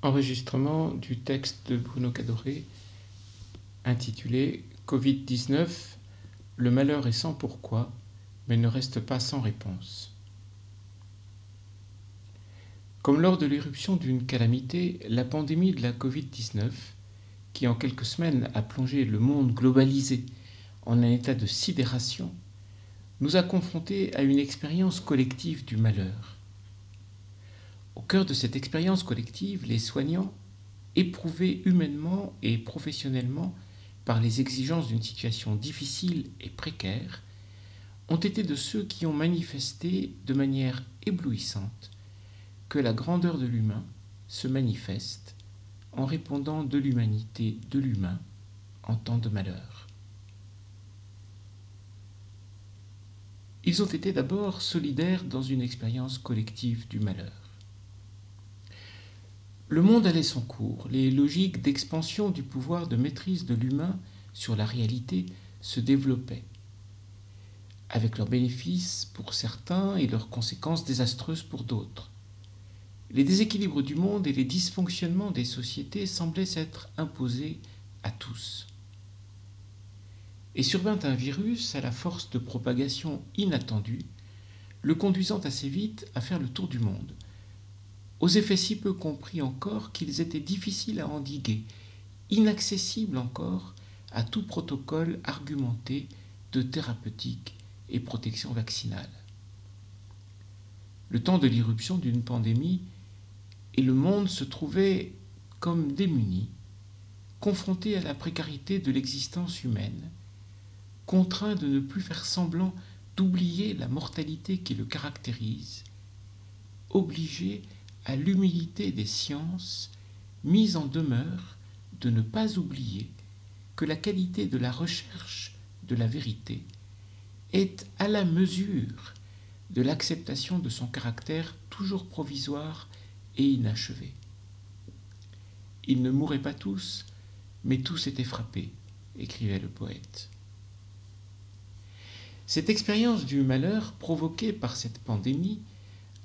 Enregistrement du texte de Bruno Cadoré intitulé Covid-19 Le malheur est sans pourquoi, mais ne reste pas sans réponse. Comme lors de l'éruption d'une calamité, la pandémie de la Covid-19, qui en quelques semaines a plongé le monde globalisé en un état de sidération, nous a confrontés à une expérience collective du malheur. Au cœur de cette expérience collective, les soignants, éprouvés humainement et professionnellement par les exigences d'une situation difficile et précaire, ont été de ceux qui ont manifesté de manière éblouissante que la grandeur de l'humain se manifeste en répondant de l'humanité de l'humain en temps de malheur. Ils ont été d'abord solidaires dans une expérience collective du malheur. Le monde allait son cours, les logiques d'expansion du pouvoir de maîtrise de l'humain sur la réalité se développaient, avec leurs bénéfices pour certains et leurs conséquences désastreuses pour d'autres. Les déséquilibres du monde et les dysfonctionnements des sociétés semblaient s'être imposés à tous. Et survint un virus à la force de propagation inattendue, le conduisant assez vite à faire le tour du monde, aux effets si peu compris encore qu'ils étaient difficiles à endiguer, inaccessibles encore à tout protocole argumenté de thérapeutique et protection vaccinale. Le temps de l'irruption d'une pandémie et le monde se trouvait comme démuni, confronté à la précarité de l'existence humaine, contraint de ne plus faire semblant d'oublier la mortalité qui le caractérise, obligé à l'humilité des sciences, mise en demeure de ne pas oublier que la qualité de la recherche de la vérité est à la mesure de l'acceptation de son caractère toujours provisoire et inachevé. Ils ne mouraient pas tous, mais tous étaient frappés, écrivait le poète. Cette expérience du malheur provoquée par cette pandémie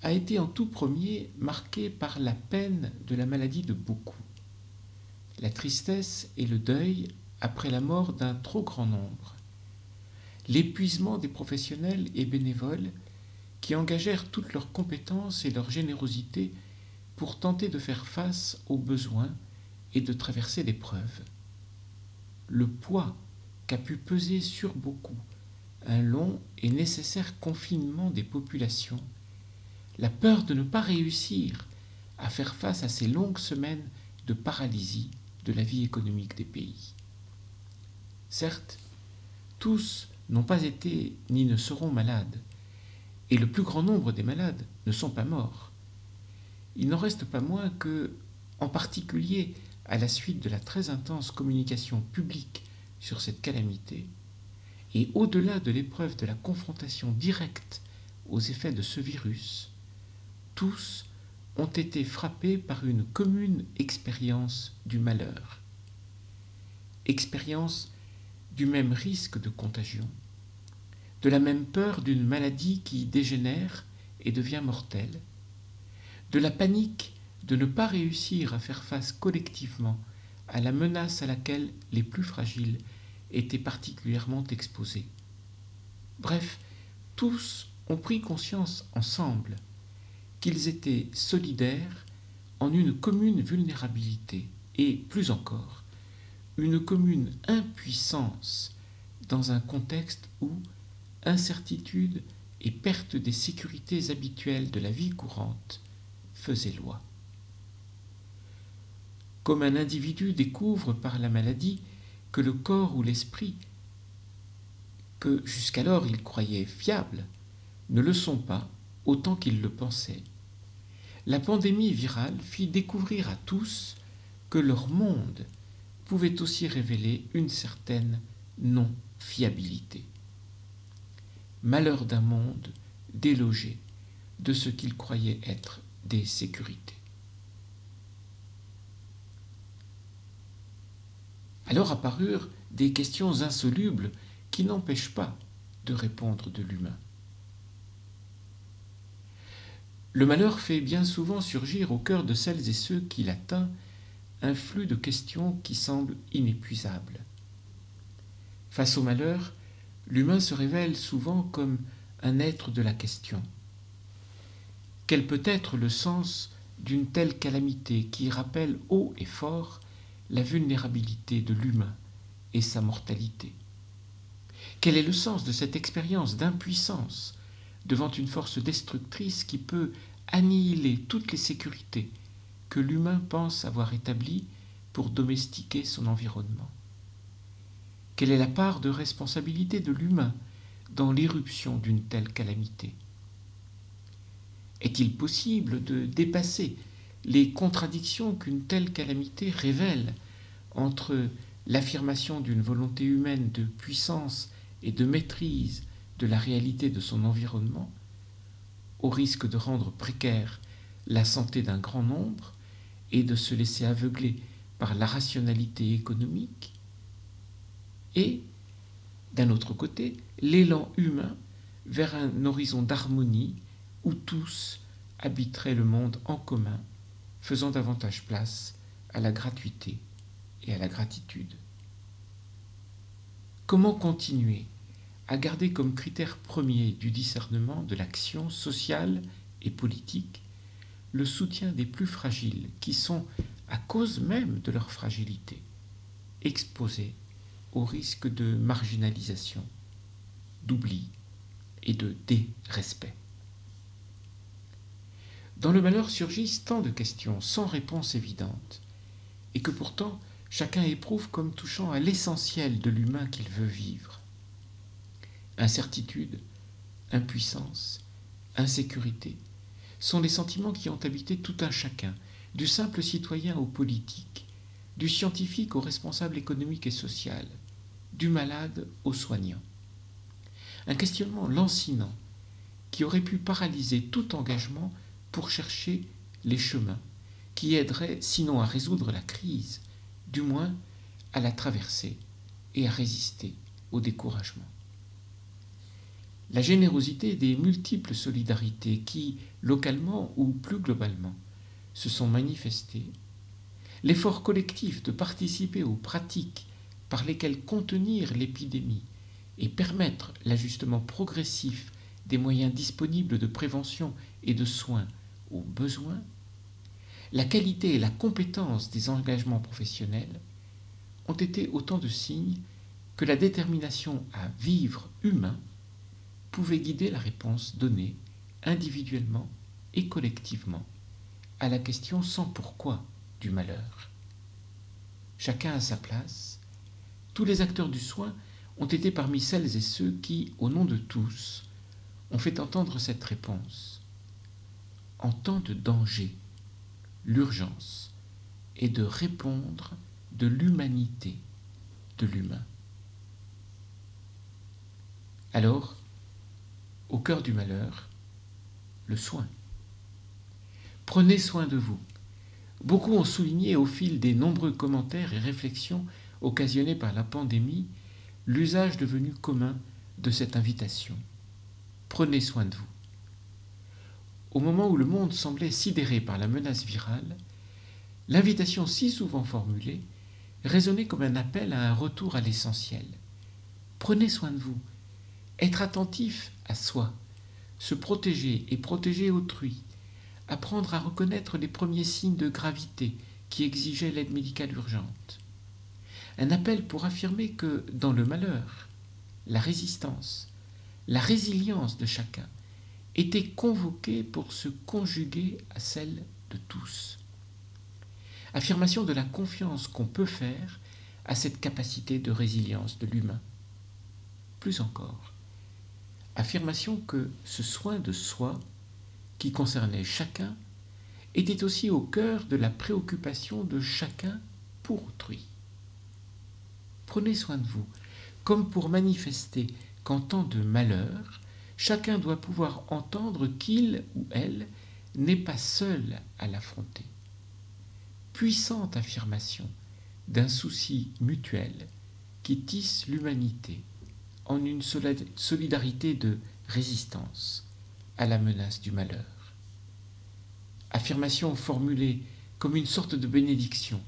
a été en tout premier marqué par la peine de la maladie de beaucoup, la tristesse et le deuil après la mort d'un trop grand nombre, l'épuisement des professionnels et bénévoles qui engagèrent toutes leurs compétences et leur générosité pour tenter de faire face aux besoins et de traverser l'épreuve. Le poids qu'a pu peser sur beaucoup un long et nécessaire confinement des populations la peur de ne pas réussir à faire face à ces longues semaines de paralysie de la vie économique des pays. Certes, tous n'ont pas été ni ne seront malades, et le plus grand nombre des malades ne sont pas morts. Il n'en reste pas moins que, en particulier à la suite de la très intense communication publique sur cette calamité, et au-delà de l'épreuve de la confrontation directe aux effets de ce virus, tous ont été frappés par une commune expérience du malheur, expérience du même risque de contagion, de la même peur d'une maladie qui dégénère et devient mortelle, de la panique de ne pas réussir à faire face collectivement à la menace à laquelle les plus fragiles étaient particulièrement exposés. Bref, tous ont pris conscience ensemble qu'ils étaient solidaires en une commune vulnérabilité et, plus encore, une commune impuissance dans un contexte où incertitude et perte des sécurités habituelles de la vie courante faisaient loi. Comme un individu découvre par la maladie que le corps ou l'esprit, que jusqu'alors il croyait fiables, ne le sont pas autant qu'il le pensait, la pandémie virale fit découvrir à tous que leur monde pouvait aussi révéler une certaine non-fiabilité. Malheur d'un monde délogé de ce qu'il croyait être des sécurités. Alors apparurent des questions insolubles qui n'empêchent pas de répondre de l'humain. Le malheur fait bien souvent surgir au cœur de celles et ceux qui l'atteint un flux de questions qui semblent inépuisables. Face au malheur, l'humain se révèle souvent comme un être de la question. Quel peut être le sens d'une telle calamité qui rappelle haut et fort la vulnérabilité de l'humain et sa mortalité? Quel est le sens de cette expérience d'impuissance devant une force destructrice qui peut annihiler toutes les sécurités que l'humain pense avoir établies pour domestiquer son environnement. Quelle est la part de responsabilité de l'humain dans l'éruption d'une telle calamité? Est-il possible de dépasser les contradictions qu'une telle calamité révèle entre l'affirmation d'une volonté humaine de puissance et de maîtrise de la réalité de son environnement, au risque de rendre précaire la santé d'un grand nombre et de se laisser aveugler par la rationalité économique, et, d'un autre côté, l'élan humain vers un horizon d'harmonie où tous habiteraient le monde en commun, faisant davantage place à la gratuité et à la gratitude. Comment continuer à garder comme critère premier du discernement de l'action sociale et politique le soutien des plus fragiles qui sont, à cause même de leur fragilité, exposés au risque de marginalisation, d'oubli et de dérespect. Dans le malheur surgissent tant de questions sans réponse évidente, et que pourtant chacun éprouve comme touchant à l'essentiel de l'humain qu'il veut vivre. Incertitude, impuissance, insécurité sont les sentiments qui ont habité tout un chacun, du simple citoyen au politique, du scientifique au responsable économique et social, du malade au soignant. Un questionnement lancinant qui aurait pu paralyser tout engagement pour chercher les chemins qui aideraient sinon à résoudre la crise, du moins à la traverser et à résister au découragement. La générosité des multiples solidarités qui, localement ou plus globalement, se sont manifestées, l'effort collectif de participer aux pratiques par lesquelles contenir l'épidémie et permettre l'ajustement progressif des moyens disponibles de prévention et de soins aux besoins, la qualité et la compétence des engagements professionnels ont été autant de signes que la détermination à vivre humain pouvait guider la réponse donnée individuellement et collectivement à la question sans pourquoi du malheur. Chacun à sa place, tous les acteurs du soin ont été parmi celles et ceux qui, au nom de tous, ont fait entendre cette réponse. En temps de danger, l'urgence est de répondre de l'humanité de l'humain. Alors, au cœur du malheur, le soin. Prenez soin de vous. Beaucoup ont souligné au fil des nombreux commentaires et réflexions occasionnés par la pandémie l'usage devenu commun de cette invitation. Prenez soin de vous. Au moment où le monde semblait sidéré par la menace virale, l'invitation si souvent formulée résonnait comme un appel à un retour à l'essentiel. Prenez soin de vous, être attentif à soi, se protéger et protéger autrui, apprendre à reconnaître les premiers signes de gravité qui exigeaient l'aide médicale urgente. Un appel pour affirmer que dans le malheur, la résistance, la résilience de chacun était convoquée pour se conjuguer à celle de tous. Affirmation de la confiance qu'on peut faire à cette capacité de résilience de l'humain. Plus encore, affirmation que ce soin de soi, qui concernait chacun, était aussi au cœur de la préoccupation de chacun pour autrui. Prenez soin de vous, comme pour manifester qu'en temps de malheur, chacun doit pouvoir entendre qu'il ou elle n'est pas seul à l'affronter. Puissante affirmation d'un souci mutuel qui tisse l'humanité en une solidarité de résistance à la menace du malheur. affirmation formulée comme une sorte de bénédiction,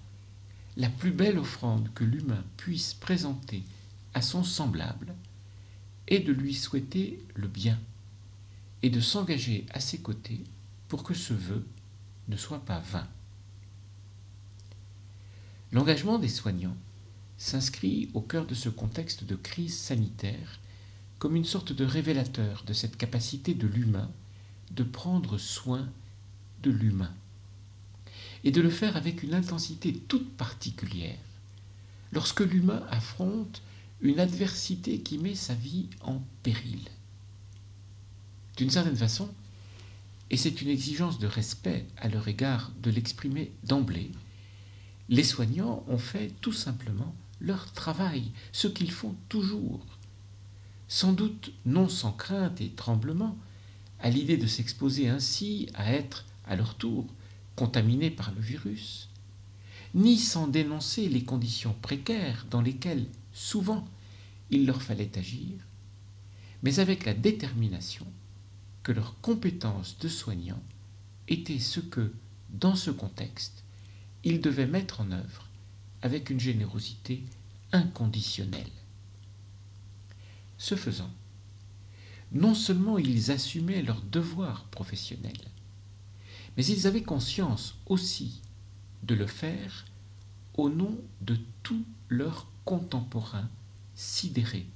la plus belle offrande que l'humain puisse présenter à son semblable est de lui souhaiter le bien et de s'engager à ses côtés pour que ce vœu ne soit pas vain. L'engagement des soignants s'inscrit au cœur de ce contexte de crise sanitaire comme une sorte de révélateur de cette capacité de l'humain de prendre soin de l'humain et de le faire avec une intensité toute particulière lorsque l'humain affronte une adversité qui met sa vie en péril. D'une certaine façon, et c'est une exigence de respect à leur égard de l'exprimer d'emblée, les soignants ont fait tout simplement leur travail, ce qu'ils font toujours. Sans doute non sans crainte et tremblement, à l'idée de s'exposer ainsi à être, à leur tour, contaminés par le virus, ni sans dénoncer les conditions précaires dans lesquelles, souvent, il leur fallait agir, mais avec la détermination que leurs compétences de soignants étaient ce que, dans ce contexte, ils devaient mettre en œuvre avec une générosité inconditionnelle. Ce faisant, non seulement ils assumaient leurs devoirs professionnels, mais ils avaient conscience aussi de le faire au nom de tous leurs contemporains sidérés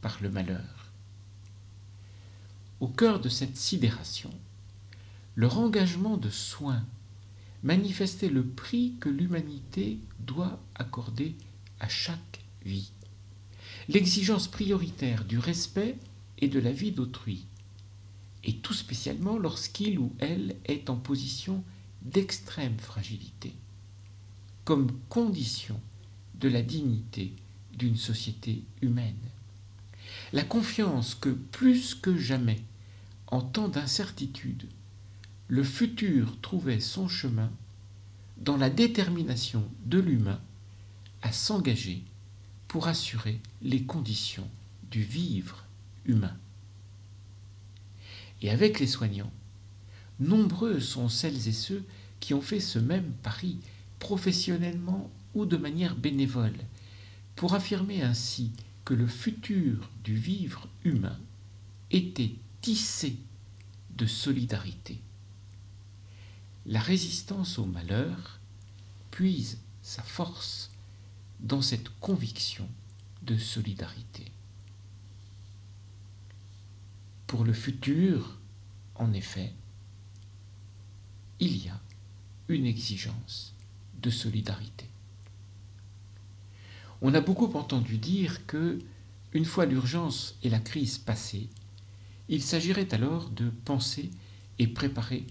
par le malheur. Au cœur de cette sidération, leur engagement de soins manifestait le prix que l'humanité doit accorder à chaque vie, l'exigence prioritaire du respect et de la vie d'autrui, et tout spécialement lorsqu'il ou elle est en position d'extrême fragilité, comme condition de la dignité d'une société humaine. La confiance que plus que jamais en temps d'incertitude, le futur trouvait son chemin dans la détermination de l'humain à s'engager pour assurer les conditions du vivre humain. Et avec les soignants, nombreux sont celles et ceux qui ont fait ce même pari professionnellement ou de manière bénévole, pour affirmer ainsi que le futur du vivre humain était tissé de solidarité. La résistance au malheur puise sa force dans cette conviction de solidarité. Pour le futur, en effet, il y a une exigence de solidarité. On a beaucoup entendu dire que, une fois l'urgence et la crise passées, il s'agirait alors de penser et préparer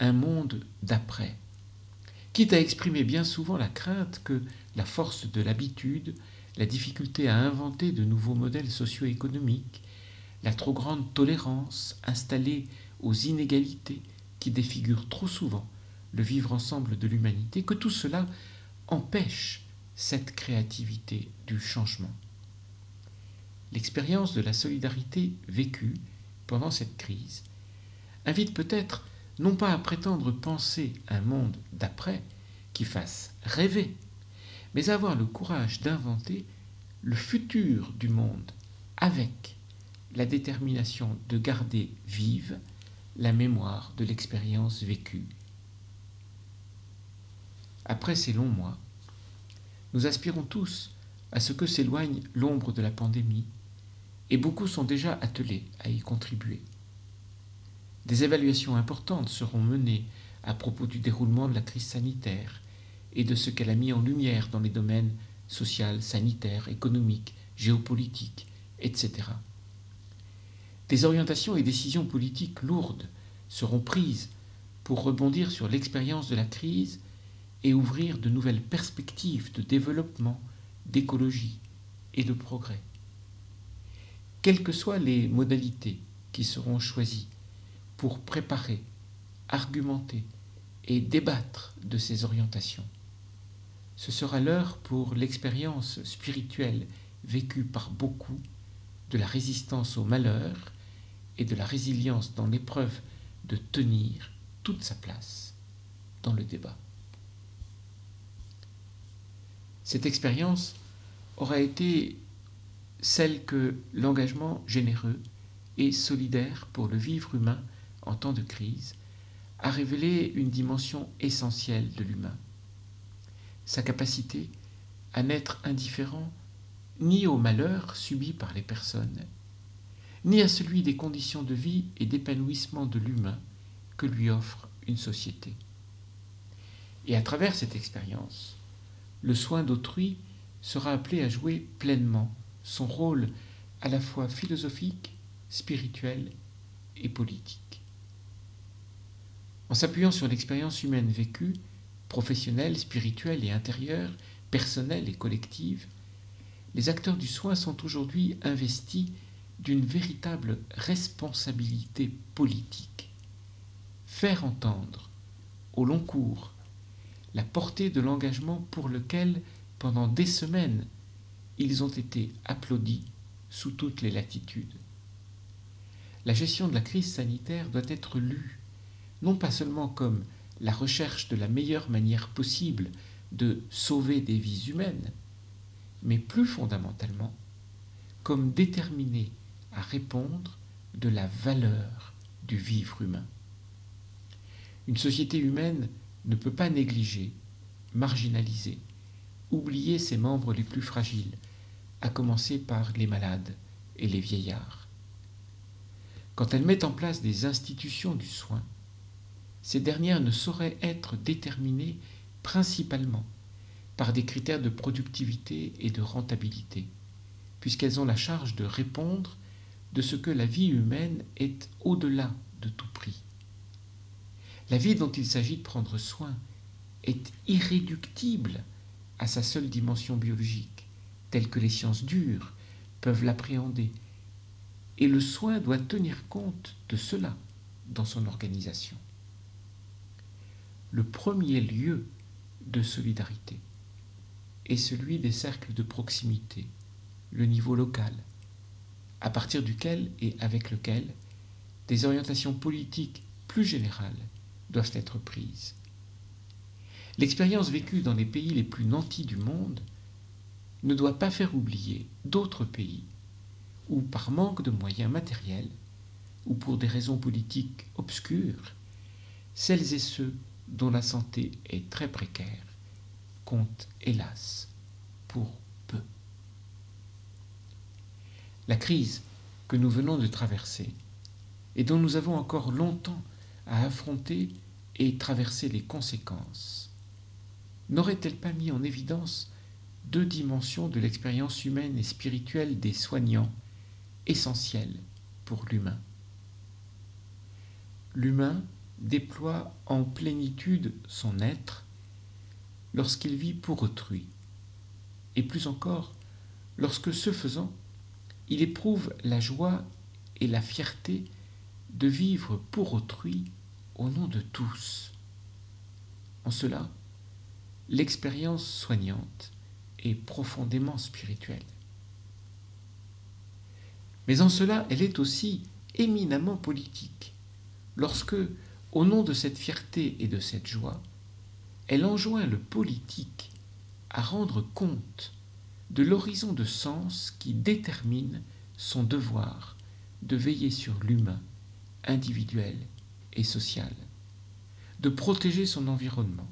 un monde d'après, quitte à exprimer bien souvent la crainte que la force de l'habitude, la difficulté à inventer de nouveaux modèles socio-économiques, la trop grande tolérance installée aux inégalités qui défigurent trop souvent le vivre ensemble de l'humanité, que tout cela empêche cette créativité du changement. L'expérience de la solidarité vécue pendant cette crise invite peut-être non pas à prétendre penser un monde d'après qui fasse rêver, mais avoir le courage d'inventer le futur du monde avec la détermination de garder vive la mémoire de l'expérience vécue. Après ces longs mois, nous aspirons tous à ce que s'éloigne l'ombre de la pandémie et beaucoup sont déjà attelés à y contribuer. Des évaluations importantes seront menées à propos du déroulement de la crise sanitaire et de ce qu'elle a mis en lumière dans les domaines social, sanitaire, économique, géopolitique, etc. Des orientations et décisions politiques lourdes seront prises pour rebondir sur l'expérience de la crise et ouvrir de nouvelles perspectives de développement, d'écologie et de progrès quelles que soient les modalités qui seront choisies pour préparer, argumenter et débattre de ces orientations. Ce sera l'heure pour l'expérience spirituelle vécue par beaucoup de la résistance au malheur et de la résilience dans l'épreuve de tenir toute sa place dans le débat. Cette expérience aura été celle que l'engagement généreux et solidaire pour le vivre humain en temps de crise a révélé une dimension essentielle de l'humain, sa capacité à n'être indifférent ni au malheur subi par les personnes, ni à celui des conditions de vie et d'épanouissement de l'humain que lui offre une société. Et à travers cette expérience, le soin d'autrui sera appelé à jouer pleinement son rôle à la fois philosophique, spirituel et politique. En s'appuyant sur l'expérience humaine vécue, professionnelle, spirituelle et intérieure, personnelle et collective, les acteurs du soin sont aujourd'hui investis d'une véritable responsabilité politique. Faire entendre, au long cours, la portée de l'engagement pour lequel, pendant des semaines, ils ont été applaudis sous toutes les latitudes. La gestion de la crise sanitaire doit être lue, non pas seulement comme la recherche de la meilleure manière possible de sauver des vies humaines, mais plus fondamentalement comme déterminée à répondre de la valeur du vivre humain. Une société humaine ne peut pas négliger, marginaliser, oublier ses membres les plus fragiles, à commencer par les malades et les vieillards. Quand elle met en place des institutions du soin, ces dernières ne sauraient être déterminées principalement par des critères de productivité et de rentabilité, puisqu'elles ont la charge de répondre de ce que la vie humaine est au-delà de tout prix. La vie dont il s'agit de prendre soin est irréductible à sa seule dimension biologique, telle que les sciences dures peuvent l'appréhender, et le soin doit tenir compte de cela dans son organisation. Le premier lieu de solidarité est celui des cercles de proximité, le niveau local, à partir duquel et avec lequel des orientations politiques plus générales doivent être prises. L'expérience vécue dans les pays les plus nantis du monde ne doit pas faire oublier d'autres pays où, par manque de moyens matériels ou pour des raisons politiques obscures, celles et ceux dont la santé est très précaire comptent, hélas, pour peu. La crise que nous venons de traverser et dont nous avons encore longtemps à affronter et traverser les conséquences, n'aurait-elle pas mis en évidence deux dimensions de l'expérience humaine et spirituelle des soignants essentielles pour l'humain? L'humain déploie en plénitude son être lorsqu'il vit pour autrui, et plus encore lorsque ce faisant, il éprouve la joie et la fierté de vivre pour autrui au nom de tous. En cela, l'expérience soignante est profondément spirituelle. Mais en cela, elle est aussi éminemment politique, lorsque, au nom de cette fierté et de cette joie, elle enjoint le politique à rendre compte de l'horizon de sens qui détermine son devoir de veiller sur l'humain, individuel et social, de protéger son environnement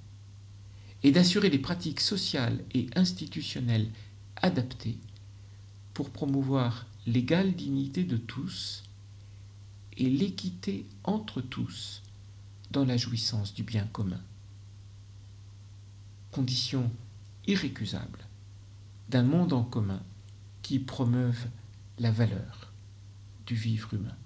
et d'assurer les pratiques sociales et institutionnelles adaptées pour promouvoir l'égale dignité de tous et l'équité entre tous dans la jouissance du bien commun. Condition irrécusable d'un monde en commun qui promeuve la valeur du vivre humain.